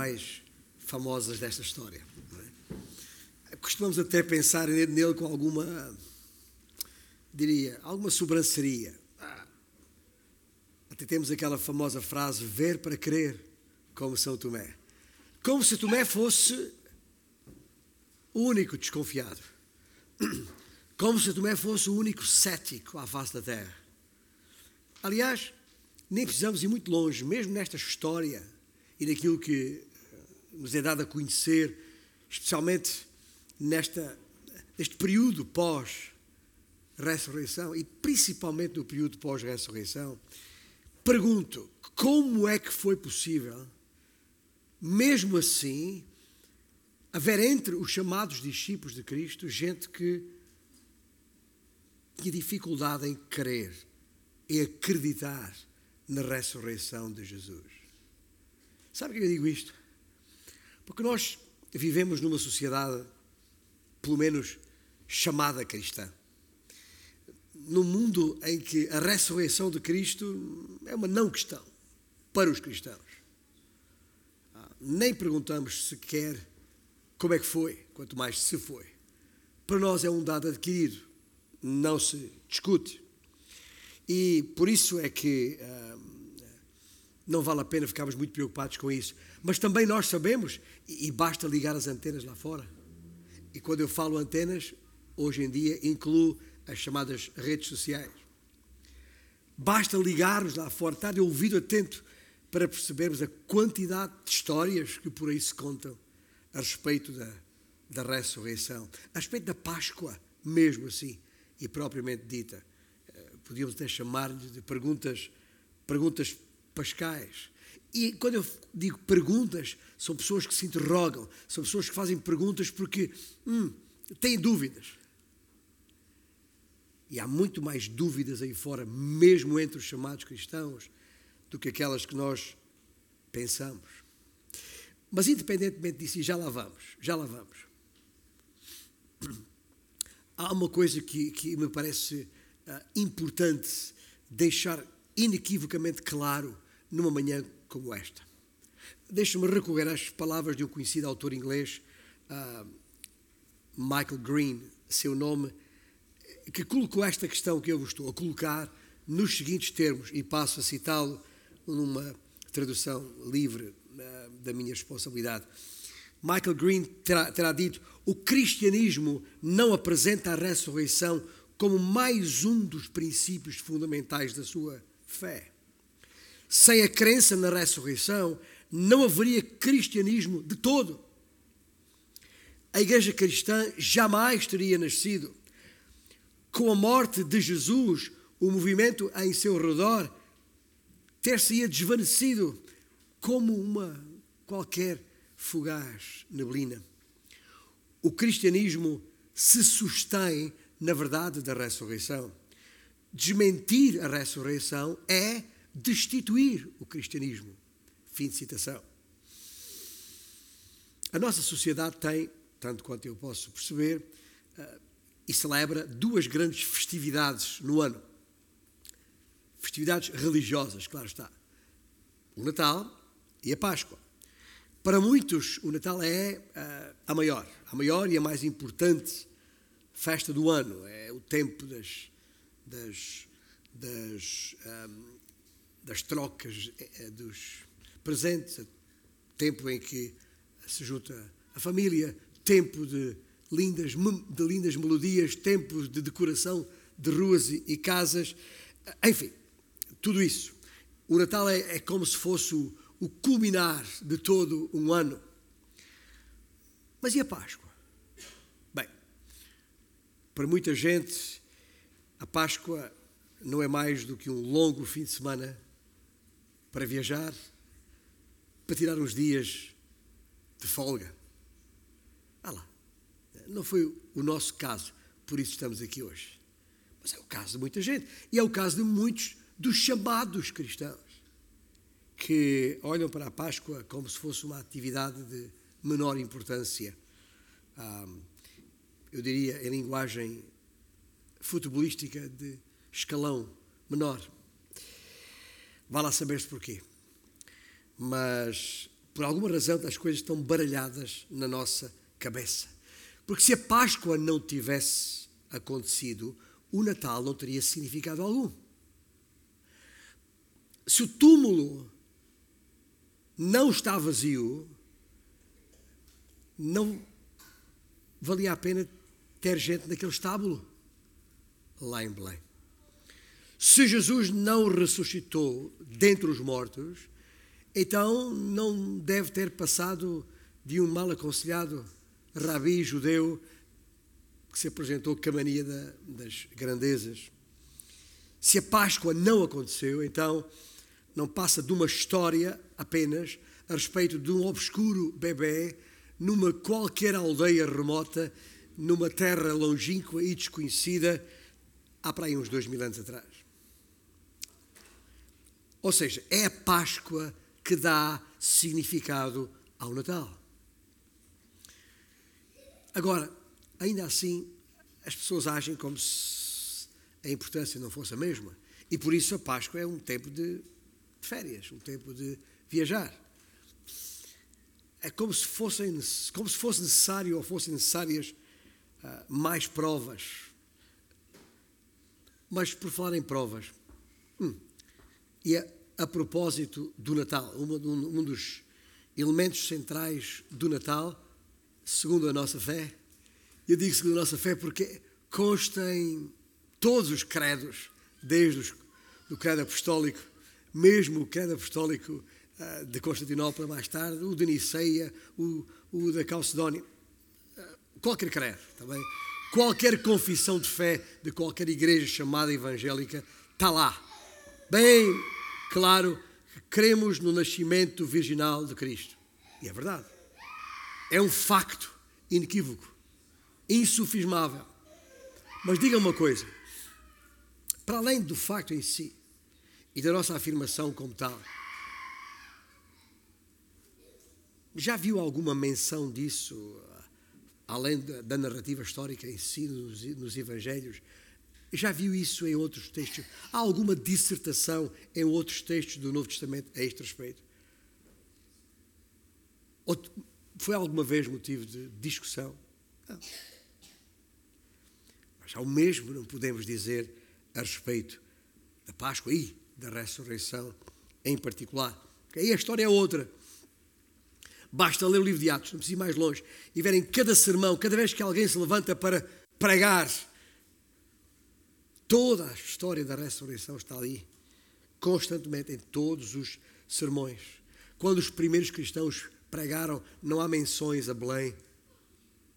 mais famosas desta história. É? Costumamos até pensar nele com alguma, diria, alguma sobranceria. Ah, até temos aquela famosa frase: ver para crer, como São Tomé. Como se Tomé fosse o único desconfiado. Como se Tomé fosse o único cético à face da terra. Aliás, nem precisamos ir muito longe, mesmo nesta história e naquilo que nos é dado a conhecer, especialmente nesta, neste período pós-ressurreição e principalmente no período pós-ressurreição, pergunto: como é que foi possível, mesmo assim, haver entre os chamados discípulos de Cristo gente que tinha dificuldade em crer, em acreditar na ressurreição de Jesus. Sabe por que eu digo isto? Porque nós vivemos numa sociedade, pelo menos chamada cristã. Num mundo em que a ressurreição de Cristo é uma não questão para os cristãos. Ah, nem perguntamos sequer como é que foi, quanto mais se foi. Para nós é um dado adquirido não se discute. E por isso é que uh, não vale a pena ficarmos muito preocupados com isso. Mas também nós sabemos, e, basta ligar as antenas lá fora. E quando eu falo antenas, hoje em dia incluo as chamadas redes sociais. Basta ligar-nos lá fora, estar de ouvido atento para percebermos a quantidade de histórias que por aí se contam a respeito da, da ressurreição, a respeito da Páscoa, mesmo assim e propriamente dita. Eh, podíamos até chamar-lhe de perguntas, perguntas pascais. E quando eu digo perguntas, são pessoas que se interrogam, são pessoas que fazem perguntas porque hum, têm dúvidas. E há muito mais dúvidas aí fora, mesmo entre os chamados cristãos, do que aquelas que nós pensamos. Mas independentemente disso, e já lá vamos, já lá vamos há uma coisa que, que me parece uh, importante deixar inequivocamente claro numa manhã como esta. Deixa-me recorrer às palavras de um conhecido autor inglês, uh, Michael Green, seu nome, que colocou esta questão que eu vos estou a colocar nos seguintes termos, e passo a citá-lo numa tradução livre uh, da minha responsabilidade. Michael Green terá, terá dito: o cristianismo não apresenta a ressurreição como mais um dos princípios fundamentais da sua fé. Sem a crença na ressurreição, não haveria cristianismo de todo. A igreja cristã jamais teria nascido. Com a morte de Jesus, o movimento em seu redor ter-se-ia desvanecido como uma qualquer fugaz neblina. O cristianismo se sustém na verdade da ressurreição. Desmentir a ressurreição é destituir o cristianismo. Fim de citação. A nossa sociedade tem, tanto quanto eu posso perceber, eh, e celebra duas grandes festividades no ano. Festividades religiosas, claro está. O Natal e a Páscoa. Para muitos, o Natal é uh, a maior, a maior e a mais importante festa do ano. É o tempo das, das, das, um, das trocas uh, dos presentes, tempo em que se junta a família, tempo de lindas, de lindas melodias, tempo de decoração de ruas e, casas, enfim, tudo isso. O Natal é, é como se fosse o, o culminar de todo um ano. Mas e a Páscoa? Bem, para muita gente, a Páscoa não é mais do que um longo fim de semana para viajar, para tirar uns dias de folga. Ah lá, não foi o nosso caso, por isso estamos aqui hoje. Mas é o caso de muita gente. E é o caso de muitos dos chamados cristãos que olham para a Páscoa como se fosse uma atividade de menor importância. eu diria, em linguagem futebolística, de escalão menor. Vá lá saber-se porquê. Mas por alguma razão, as coisas estão baralhadas na nossa cabeça. Porque se a Páscoa não tivesse acontecido, o Natal não teria significado algum. Se o túmulo não está vazio, não valia a pena ter gente naquele estábulo lá em Belém. Se Jesus não ressuscitou dentre os mortos, então não deve ter passado de um mal aconselhado rabi judeu que se apresentou com a mania das grandezas. Se a Páscoa não aconteceu, então não passa de uma história apenas a respeito de um obscuro bebê numa qualquer aldeia remota, numa terra longínqua e desconhecida, há para aí uns dois mil anos atrás. Ou seja, é a Páscoa que dá significado ao Natal. Agora, ainda assim, as pessoas agem como se a importância não fosse a mesma. E por isso a Páscoa é um tempo de férias, um tempo de viajar. É como se, fossem, como se fosse necessário ou fossem necessárias uh, mais provas. Mas por falar em provas, hum, e a, a, propósito do Natal, um, um dos elementos centrais do Natal, segundo a nossa fé, eu digo segundo a nossa fé porque consta em todos os credos, desde o credo apostólico, mesmo o credo apostólico uh, de Constantinopla mais tarde, o de Niceia, o, o da Calcedónia, uh, qualquer credo, também, qualquer confissão de fé de qualquer igreja chamada evangélica está lá. Bem claro que cremos no nascimento virginal de Cristo. E é verdade. É um facto inequívoco insufismável. Mas diga uma coisa: para além do facto em si e da nossa afirmação como tal, já viu alguma menção disso, além da, narrativa histórica em si, nos, nos Evangelhos? Já viu isso em outros textos? Há alguma dissertação em outros textos do Novo Testamento a este respeito? Ou foi alguma vez motivo de discussão? Não. Mas ao mesmo não podemos dizer a respeito da Páscoa e da ressurreição em particular. Aí a história é outra. Basta ler o livro de Atos, não precisa ir mais longe, e verem cada sermão, cada vez que alguém se levanta para pregar, toda a história da ressurreição está ali, constantemente, em todos os sermões. Quando os primeiros cristãos pregaram, não há menções a Belém,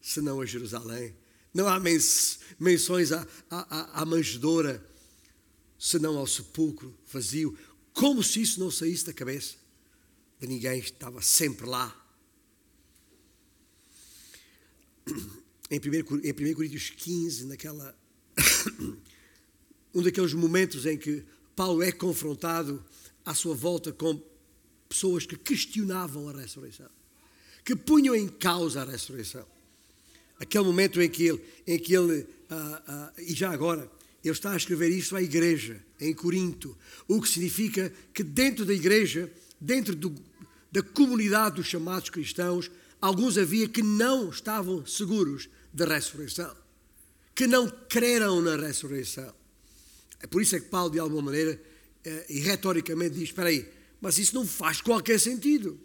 senão a Jerusalém. Não há menções à, à, à manjedoura, senão ao sepulcro vazio. Como se isso não saísse da cabeça de ninguém, estava sempre lá. Em 1, em 1 Coríntios 15, naquela, um daqueles momentos em que Paulo é confrontado à sua volta com pessoas que questionavam a ressurreição, que punham em causa a ressurreição. Aquele momento em que ele, em que ele ah, ah, e já agora, ele está a escrever isso à igreja, em Corinto, o que significa que dentro da igreja, dentro do, da comunidade dos chamados cristãos, alguns havia que não estavam seguros da ressurreição, que não creram na ressurreição. É por isso é que Paulo, de alguma maneira, eh, e retoricamente diz: espera aí, mas isso não faz qualquer sentido.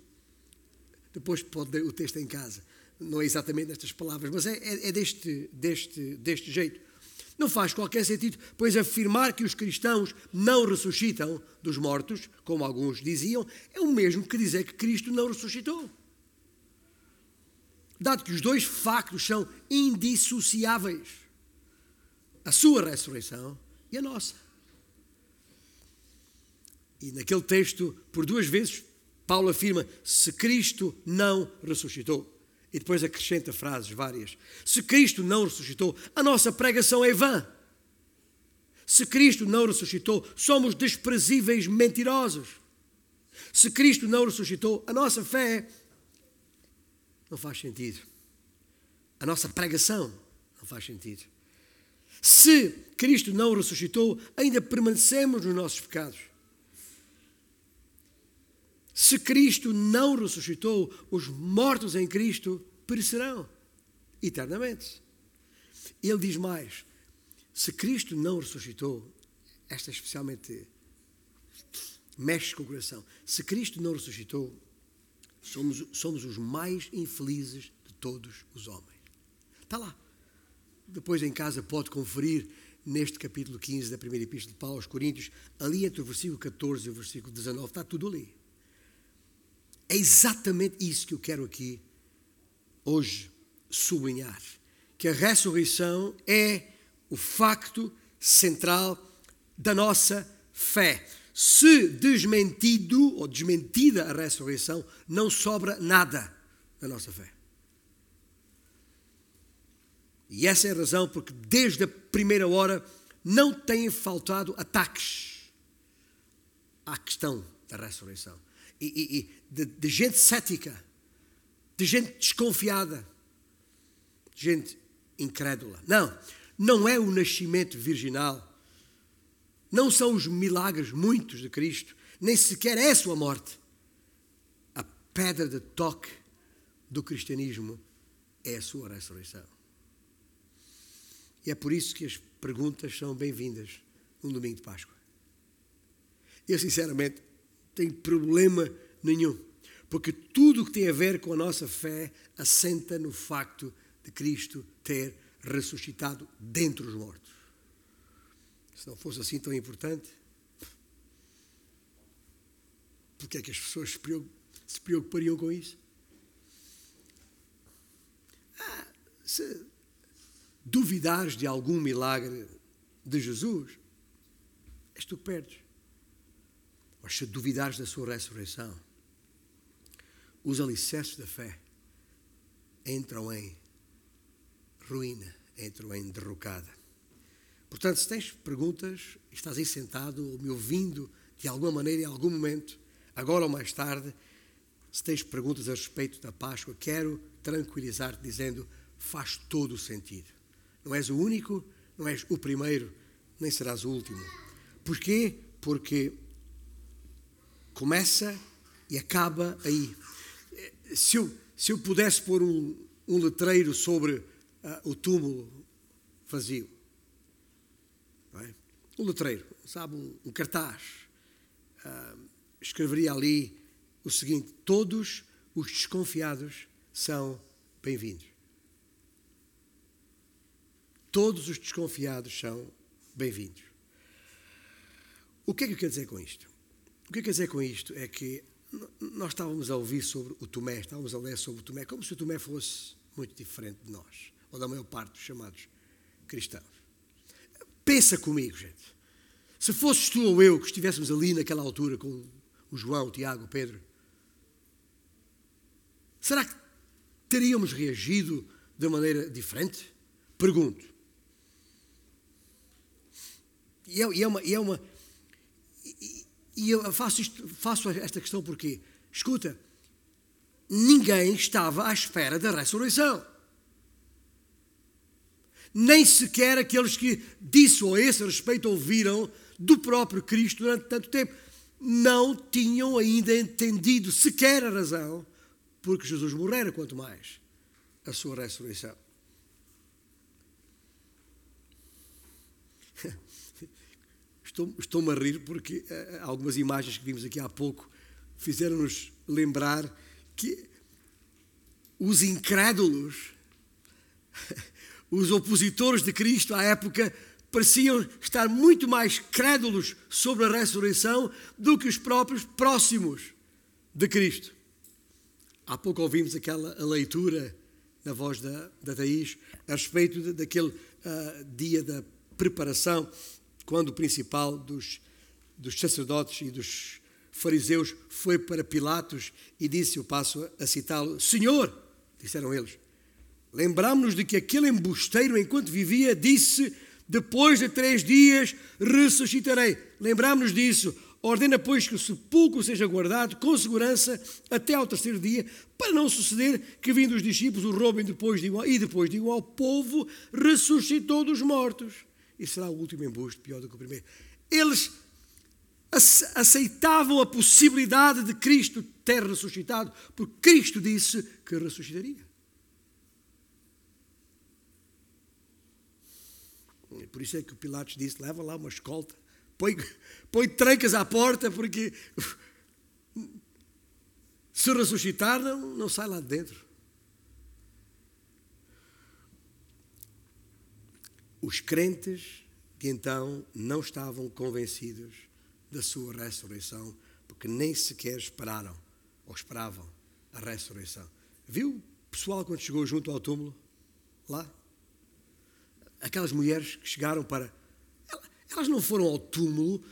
Depois pode ler o texto em casa não é exatamente nestas palavras, mas é, é, é deste, deste, deste jeito. Não faz qualquer sentido, pois afirmar que os cristãos não ressuscitam dos mortos, como alguns diziam, é o mesmo que dizer que Cristo não ressuscitou. Dado que os dois factos são indissociáveis a sua ressurreição e a nossa. E naquele texto, por duas vezes, Paulo afirma: se Cristo não ressuscitou. E depois acrescenta frases várias. Se Cristo não ressuscitou, a nossa pregação é vã. Se Cristo não ressuscitou, somos desprezíveis mentirosos. Se Cristo não ressuscitou, a nossa fé não faz sentido. A nossa pregação não faz sentido. Se Cristo não ressuscitou, ainda permanecemos nos nossos pecados. Se Cristo não ressuscitou, os mortos em Cristo perecerão eternamente. Ele diz mais: se Cristo não ressuscitou, esta especialmente mexe com o coração. Se Cristo não ressuscitou, somos, somos os mais infelizes de todos os homens. Está lá. Depois em casa pode conferir neste capítulo 15 da primeira epístola de Paulo aos Coríntios, ali entre o versículo 14 e o versículo 19, está tudo ali. É exatamente isso que eu quero aqui hoje sublinhar. Que a ressurreição é o facto central da nossa fé. Se desmentido ou desmentida a ressurreição, não sobra nada da nossa fé. E essa é a razão porque desde a primeira hora não têm faltado ataques à questão da ressurreição e, e, e de, de gente cética, de gente desconfiada, de gente incrédula. Não, não é o nascimento virginal, não são os milagres muitos de Cristo, nem sequer é a sua morte. A pedra de toque do cristianismo é a sua ressurreição. E é por isso que as perguntas são bem-vindas num domingo de Páscoa. Eu, sinceramente, tem problema nenhum. Porque tudo o que tem a ver com a nossa fé assenta no facto de Cristo ter ressuscitado dentre os mortos. Se não fosse assim tão importante, porque é que as pessoas se preocupariam com isso? Ah, se duvidares de algum milagre de Jesus, és tu perdes. Mas se duvidares da sua ressurreição, os alicerces da fé entram em ruína, entram em derrocada. Portanto, se tens perguntas, estás aí sentado ou me ouvindo de alguma maneira, em algum momento, agora ou mais tarde, se tens perguntas a respeito da Páscoa, quero tranquilizar-te dizendo: faz todo o sentido. Não és o único, não és o primeiro, nem serás o último. Porquê? Porque começa e acaba aí. Se eu, se eu pudesse pôr um, um letreiro sobre uh, o túmulo vazio, é? um letreiro, sabe, um, um cartaz, uh, escreveria ali o seguinte: todos os desconfiados são bem-vindos. Todos os desconfiados são bem-vindos. O que é que eu quero dizer com isto? O que eu quero dizer com isto é que nós estávamos a ouvir sobre o Tomé, estávamos a ler sobre o Tomé, como se o Tomé fosse muito diferente de nós, ou da maior parte dos chamados cristãos. Pensa comigo, gente. Se fosses tu ou eu que estivéssemos ali naquela altura com o João, o Tiago, o Pedro, será que teríamos reagido de maneira diferente? Pergunto. E é, e é uma, e é uma e eu faço, isto, faço esta questão porque, escuta, ninguém estava à espera da ressurreição. Nem sequer aqueles que disso ou esse respeito ouviram do próprio Cristo durante tanto tempo não tinham ainda entendido sequer a razão porque Jesus morrera, quanto mais a sua ressurreição. Estou-me estou a rir porque uh, algumas imagens que vimos aqui há pouco fizeram-nos lembrar que os incrédulos, os opositores de Cristo à época, pareciam estar muito mais crédulos sobre a ressurreição do que os próprios próximos de Cristo. Há pouco ouvimos aquela leitura na voz da, da Thaís a respeito de, daquele uh, dia da preparação quando o principal dos, dos sacerdotes e dos fariseus foi para Pilatos e disse, eu passo a citá-lo, Senhor, disseram eles, lembramos-nos de que aquele embusteiro, enquanto vivia, disse, depois de três dias ressuscitarei. Lembramos-nos disso. Ordena, pois, que o sepulcro seja guardado com segurança até ao terceiro dia, para não suceder que, vindo os discípulos, o roubem depois de igual, e depois de igual, povo ressuscitou dos mortos e será o último embuste pior do que o primeiro. Eles aceitavam a possibilidade de Cristo ter ressuscitado, porque Cristo disse que ressuscitaria. Por isso é que o Pilatos disse: leva lá uma escolta, põe, põe trancas à porta, porque se ressuscitar, não, não sai lá de dentro. Os crentes que então não estavam convencidos da sua ressurreição, porque nem sequer esperaram ou esperavam a ressurreição. Viu o pessoal quando chegou junto ao túmulo? Lá? Aquelas mulheres que chegaram para. Elas não foram ao túmulo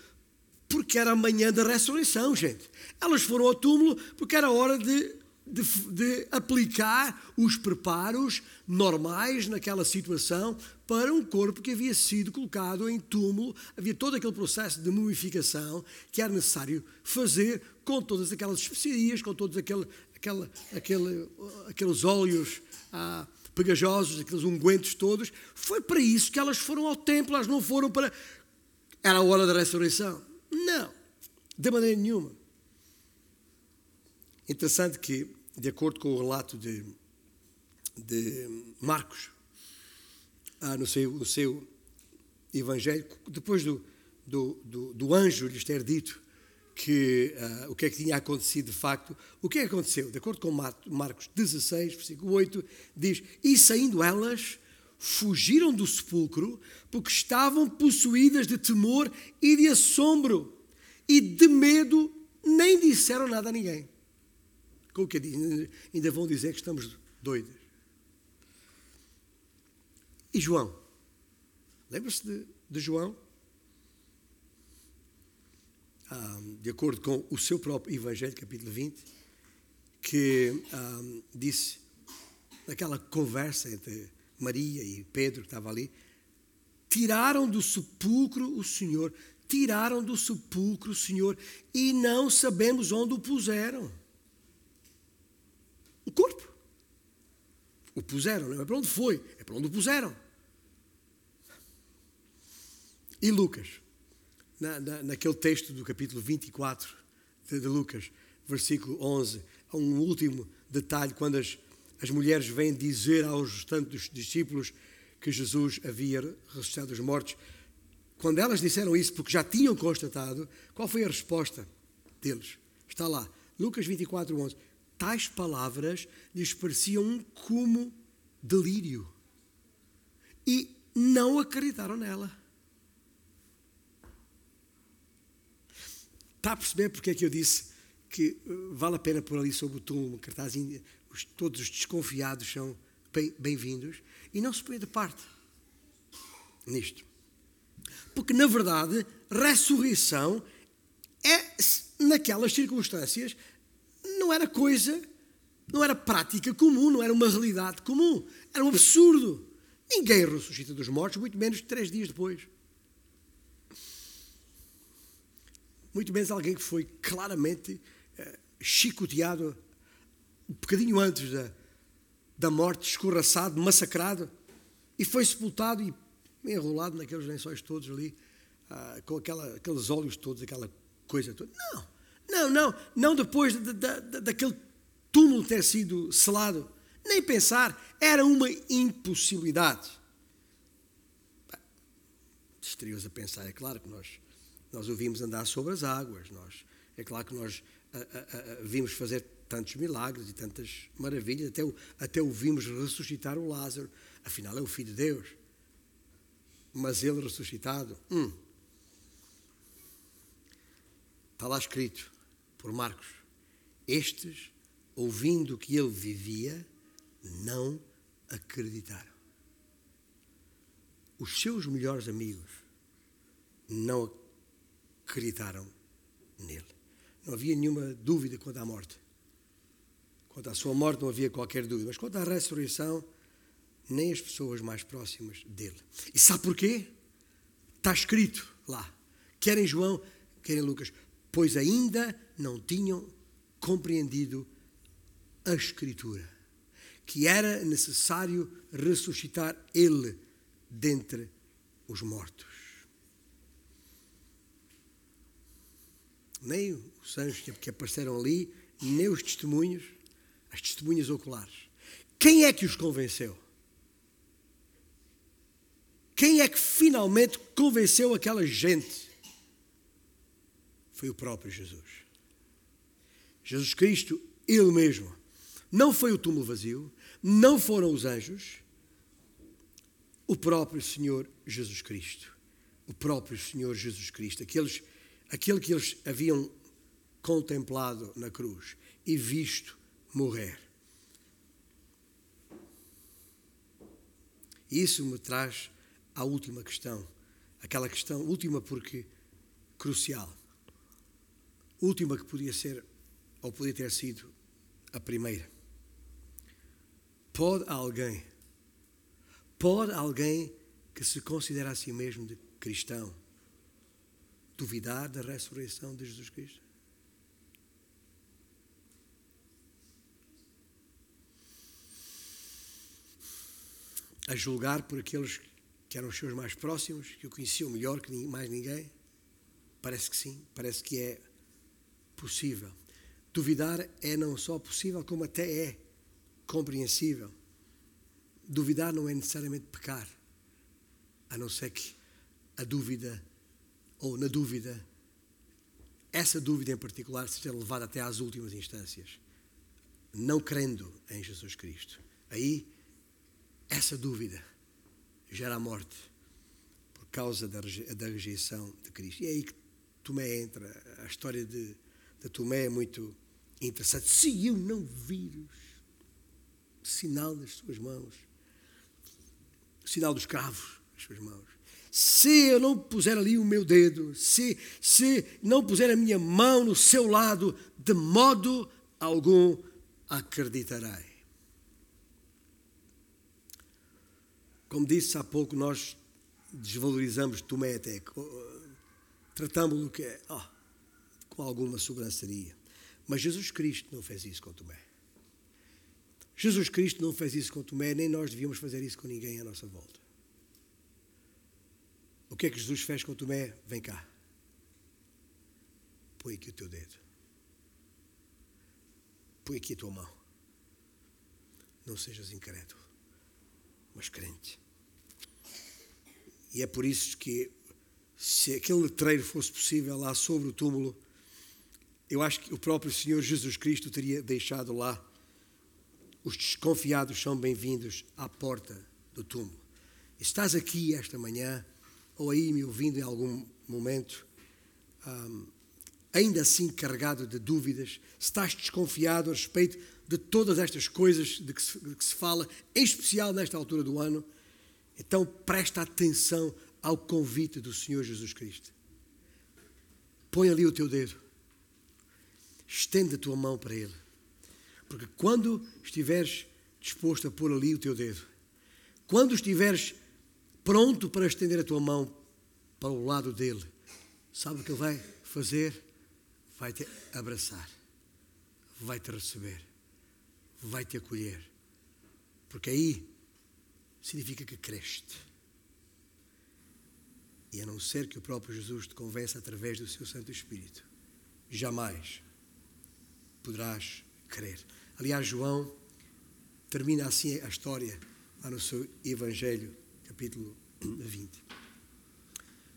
porque era a manhã da ressurreição, gente. Elas foram ao túmulo porque era hora de, de, de, aplicar os preparos normais naquela situação para um corpo que havia sido colocado em túmulo. Havia todo aquele processo de mumificação que era necessário fazer com todas aquelas especiarias, com todos aquele, aquele, aquele, aqueles óleos. Ah, pegajosos, aqueles ungüentos todos, foi para isso que elas foram ao templo, elas não foram para. Era a hora da ressurreição. Não, de maneira nenhuma. Interessante que, de acordo com o relato de, de Marcos, ah, no, seu, no seu evangelho, depois do, do, do, do anjo lhes ter dito que uh, o que é que tinha acontecido de facto, o que é que aconteceu? De acordo com Marcos 16, versículo 8, diz: E saindo elas, fugiram do sepulcro, porque estavam possuídas de temor e de assombro, e de medo nem disseram nada a ninguém. Com o que ainda vão dizer que estamos doidas. E João? Lembra-se de, de, João? De acordo com o seu próprio Evangelho, capítulo 20, que ah, disse, naquela conversa entre Maria e Pedro, que estava ali, tiraram do sepulcro o Senhor, tiraram do sepulcro o Senhor e não sabemos onde o puseram. O corpo. O puseram, não é para onde foi, é para onde o puseram. E Lucas, na, na, naquele texto do capítulo 24 de, de Lucas, versículo 11, há um último detalhe quando as, as mulheres vêm dizer aos restantes discípulos que Jesus havia ressuscitado dos mortos. Quando elas disseram isso, porque já tinham constatado, qual foi a resposta deles? Está lá, Lucas 24, 11. Tais palavras lhes pareciam como delírio e não acreditaram nela. Está a perceber porque é que eu disse que eh, vale a pena pôr ali sobre o túmulo um cartazinho, todos os desconfiados são bem-vindos, e não se põe de parte nisto. Porque, na verdade, ressurreição é, naquelas circunstâncias, não era coisa, não era prática comum, não era uma realidade comum. Era um absurdo. Ninguém ressuscita dos mortos, muito menos três dias depois. Muito menos alguém que foi claramente eh, chicoteado um bocadinho antes da, da morte, escorraçado, massacrado, e foi sepultado e enrolado naqueles lençóis todos ali, ah, com aquela, aqueles olhos todos, aquela coisa toda. Não, não, não, não depois de, de, de, daquele túmulo ter sido selado. Nem pensar, era uma impossibilidade. Estaria-os a pensar, é claro que nós, nós ouvimos andar sobre as águas, nós, é claro que nós a, a, a, vimos fazer tantos milagres e tantas maravilhas, até o, até o vimos ressuscitar o Lázaro, afinal é o Filho de Deus. Mas ele ressuscitado, hum, está lá escrito por Marcos: estes, ouvindo que ele vivia, não acreditaram. Os seus melhores amigos não acreditaram nele. Não havia nenhuma dúvida quanto à morte. Quanto à sua morte não havia qualquer dúvida, mas quanto à ressurreição, nem as pessoas mais próximas dele. E sabe porquê? Está escrito lá, quer em João, quer em Lucas, pois ainda não tinham compreendido a Escritura, que era necessário ressuscitar ele dentre os mortos. Nem os anjos que apareceram ali, nem os testemunhos, as testemunhas oculares. Quem é que os convenceu? Quem é que finalmente convenceu aquela gente? Foi o próprio Jesus. Jesus Cristo, Ele mesmo. Não foi o túmulo vazio, não foram os anjos, o próprio Senhor Jesus Cristo. O próprio Senhor Jesus Cristo. Aqueles, aquele que eles haviam contemplado na cruz e visto morrer. Isso me traz à última questão. Aquela questão, última porque crucial. Última que podia ser, ou podia ter sido, a primeira. Pode alguém, pode alguém que se considera a si mesmo de cristão duvidar da ressurreição de Jesus Cristo? A julgar por aqueles que eram os seus mais próximos, que o conheciam melhor que mais ninguém? Parece que sim, parece que é possível. Duvidar é não só possível, como até é compreensível. Duvidar não é necessariamente pecar, a não ser que a dúvida, ou na dúvida, essa dúvida em particular seja levada até às últimas instâncias, não crendo em Jesus Cristo. Aí, essa dúvida gera a morte por causa da, da rejeição de Cristo. E é aí que Tomé entra. A história de, de Tomé é muito interessante. Se eu não vir o sinal das suas mãos, sinal dos cravos das suas mãos, se eu não puser ali o meu dedo, se, se não puser a minha mão no seu lado, de modo algum acreditarei. Como disse há pouco, nós desvalorizamos Tomé até, tratamos-lo oh, com alguma sobranceria. Mas Jesus Cristo não fez isso com Tomé. Jesus Cristo não fez isso com Tomé, nem nós devíamos fazer isso com ninguém à nossa volta. O que é que Jesus fez com Tomé? Vem cá. Põe aqui o teu dedo. Põe aqui a tua mão. Não sejas incrédulo mas crente. E é por isso que, se aquele letreiro fosse possível lá sobre o túmulo, eu acho que o próprio Senhor Jesus Cristo teria deixado lá. Os desconfiados são bem-vindos à porta do túmulo. Estás aqui esta manhã, ou aí me ouvindo em algum momento, um, ainda assim carregado de dúvidas, estás desconfiado a respeito de todas estas coisas de que, se, de que se fala, em especial nesta altura do ano, então presta atenção ao convite do Senhor Jesus Cristo. Põe ali o teu dedo, estende a tua mão para Ele, porque quando estiveres disposto a pôr ali o teu dedo, quando estiveres pronto para estender a tua mão para o lado dele, sabe o que ele vai fazer? Vai te abraçar, vai te receber vai te acolher. Porque aí significa que cresce. E a não ser que o próprio Jesus te convença através do seu Santo Espírito, jamais poderás crer. Aliás, João termina assim a história lá no seu Evangelho, capítulo 20.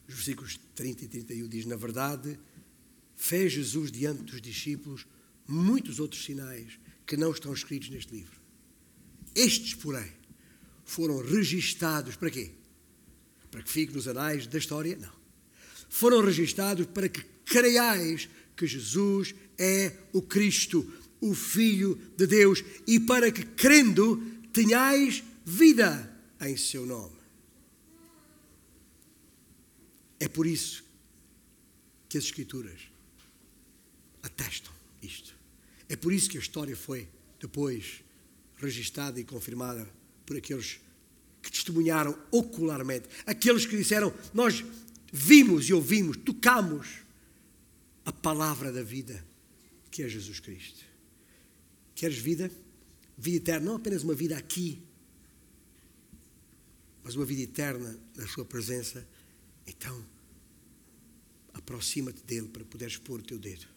Os versículos 30 e 31 diz: Na verdade, fez Jesus diante dos discípulos muitos outros sinais que não estão escritos neste livro. Estes, porém, foram registados para quê? Para que fique nos anais da história? Não. Foram registados para que creiais que Jesus é o Cristo, o Filho de Deus, e para que, crendo, tenhais vida em seu nome. É por isso que as Escrituras atestam isto. É por isso que a história foi depois registada e confirmada por aqueles que testemunharam ocularmente, aqueles que disseram: Nós vimos e ouvimos, tocamos a palavra da vida, que é Jesus Cristo. Queres vida? Vida eterna, não apenas uma vida aqui, mas uma vida eterna na Sua presença. Então, aproxima-te dele para poderes pôr o teu dedo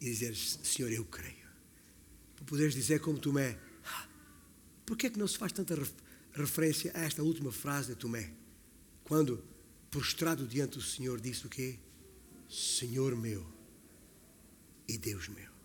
e dizeres: Senhor, eu creio. Para poderes dizer como Tomé: ah, Por é que não se faz tanta referência a esta última frase de Tomé? Quando, prostrado diante do Senhor, disse o quê? Senhor meu e Deus meu.